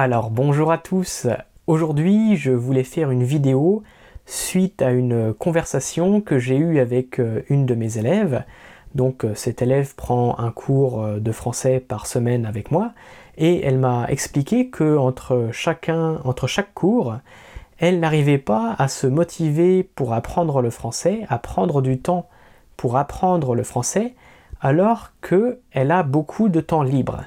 Alors bonjour à tous. Aujourd'hui, je voulais faire une vidéo suite à une conversation que j'ai eue avec euh, une de mes élèves. Donc euh, cette élève prend un cours euh, de français par semaine avec moi et elle m'a expliqué que entre chacun entre chaque cours, elle n'arrivait pas à se motiver pour apprendre le français, à prendre du temps pour apprendre le français alors qu'elle a beaucoup de temps libre.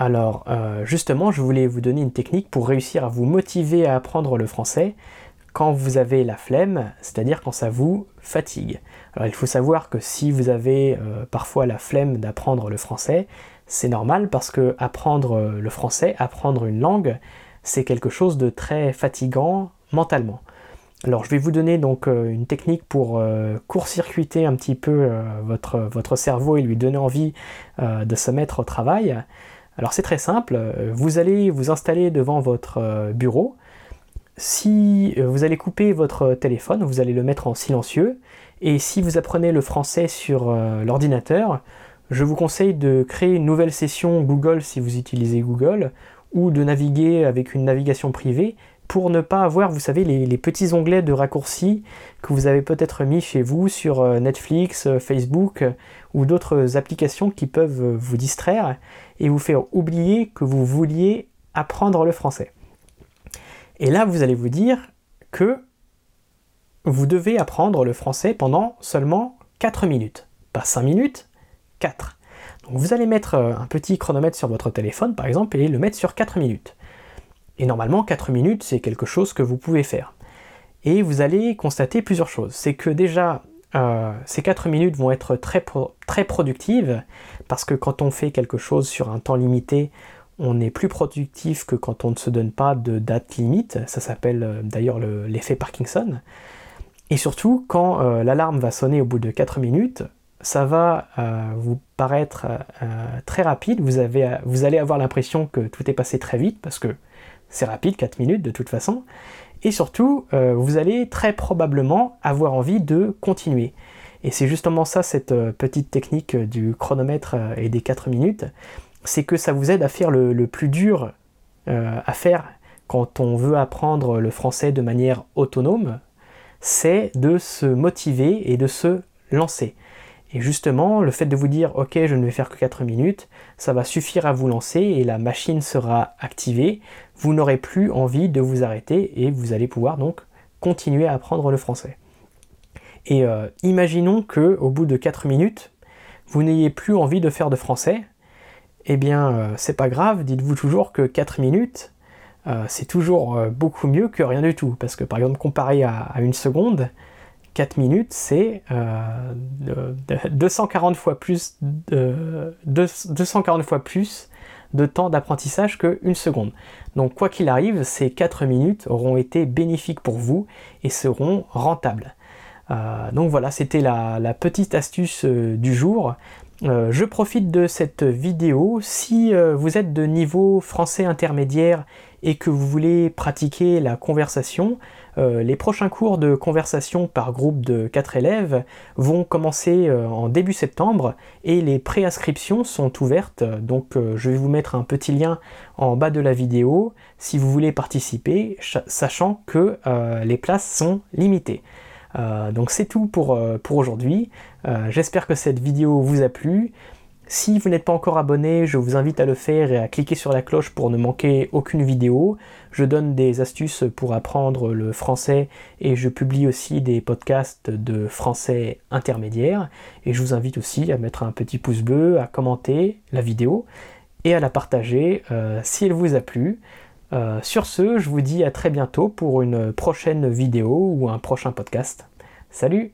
Alors euh, justement, je voulais vous donner une technique pour réussir à vous motiver à apprendre le français quand vous avez la flemme, c'est-à-dire quand ça vous fatigue. Alors il faut savoir que si vous avez euh, parfois la flemme d'apprendre le français, c'est normal parce que apprendre le français, apprendre une langue, c'est quelque chose de très fatigant mentalement. Alors je vais vous donner donc euh, une technique pour court-circuiter un petit peu votre cerveau et lui donner envie de se mettre au travail. Alors c'est très simple, euh, vous allez vous installer devant votre euh, bureau. Si euh, vous allez couper votre téléphone, vous allez le mettre en silencieux. Et si vous apprenez le français sur l'ordinateur, je vous conseille de créer une nouvelle session Google si vous utilisez Google, ou de naviguer avec une navigation privée pour ne pas avoir, vous savez, les, petits onglets de raccourcis que vous avez peut-être mis chez vous sur euh, Netflix, euh, Facebook euh, ou d'autres applications qui peuvent vous distraire et vous faire oublier que vous vouliez apprendre le français. Et là, vous allez vous dire que vous devez apprendre le français pendant seulement 4 minutes. Pas 5 minutes, 4. Donc vous allez mettre un petit chronomètre sur votre téléphone, par exemple, et le mettre sur 4 minutes. Et normalement, 4 minutes, c'est quelque chose que vous pouvez faire. Et vous allez constater plusieurs choses. C'est que déjà, euh, ces 4 minutes vont être très, très productives, parce que quand on fait quelque chose sur un temps limité, on est plus productif que quand on ne se donne pas de date limite. Ça s'appelle euh, d'ailleurs l'effet Parkinson. Et surtout, quand euh, l'alarme va sonner au bout de 4 minutes, ça va vous paraître très rapide. Vous, avez, vous allez avoir l'impression que tout est passé très vite parce que c'est rapide, 4 minutes de toute façon. Et surtout, euh, vous allez très probablement avoir envie de continuer. Et c'est justement ça, cette euh, petite technique du chronomètre euh, et des 4 minutes, c'est que ça vous aide à faire le, plus dur à faire quand on veut apprendre le français de manière autonome, c'est de se motiver et de se lancer. Et justement, le fait de vous dire ok, je ne vais faire que 4 minutes, ça va suffire à vous lancer et la machine sera activée. Vous n'aurez plus envie de vous arrêter et vous allez pouvoir donc continuer à apprendre le français. Et euh, imaginons que au bout de 4 minutes, vous n'ayez plus envie de faire de français. Eh bien, euh, c'est pas grave, dites-vous toujours que 4 minutes, euh, c'est toujours beaucoup mieux que rien du tout. Parce que par exemple, comparé à une seconde, 4 minutes, c'est 240 euh, fois plus de, 240 fois plus de temps d'apprentissage qu'une seconde. Donc quoi qu'il arrive, ces 4 minutes auront été bénéfiques pour vous et seront rentables. Euh, donc voilà, c'était la, petite astuce euh, du jour. Je profite de cette vidéo. Si vous êtes de niveau français intermédiaire et que vous voulez pratiquer la conversation, euh, les prochains cours de conversation par groupe de 4 élèves vont commencer euh, en début septembre et les préinscriptions sont ouvertes. Donc euh, je vais vous mettre un petit lien en bas de la vidéo si vous voulez participer, sachant que les places sont limitées. Donc c'est tout pour, pour aujourd'hui. J'espère que cette vidéo vous a plu. Si vous n'êtes pas encore abonné, je vous invite à le faire et à cliquer sur la cloche pour ne manquer aucune vidéo. Je donne des astuces pour apprendre le français et je publie aussi des podcasts de français intermédiaire. Et je vous invite aussi à mettre un petit pouce bleu, à commenter la vidéo et à la partager euh, si elle vous a plu. Euh, sur ce, je vous dis à très bientôt pour une prochaine vidéo ou un prochain podcast. Salut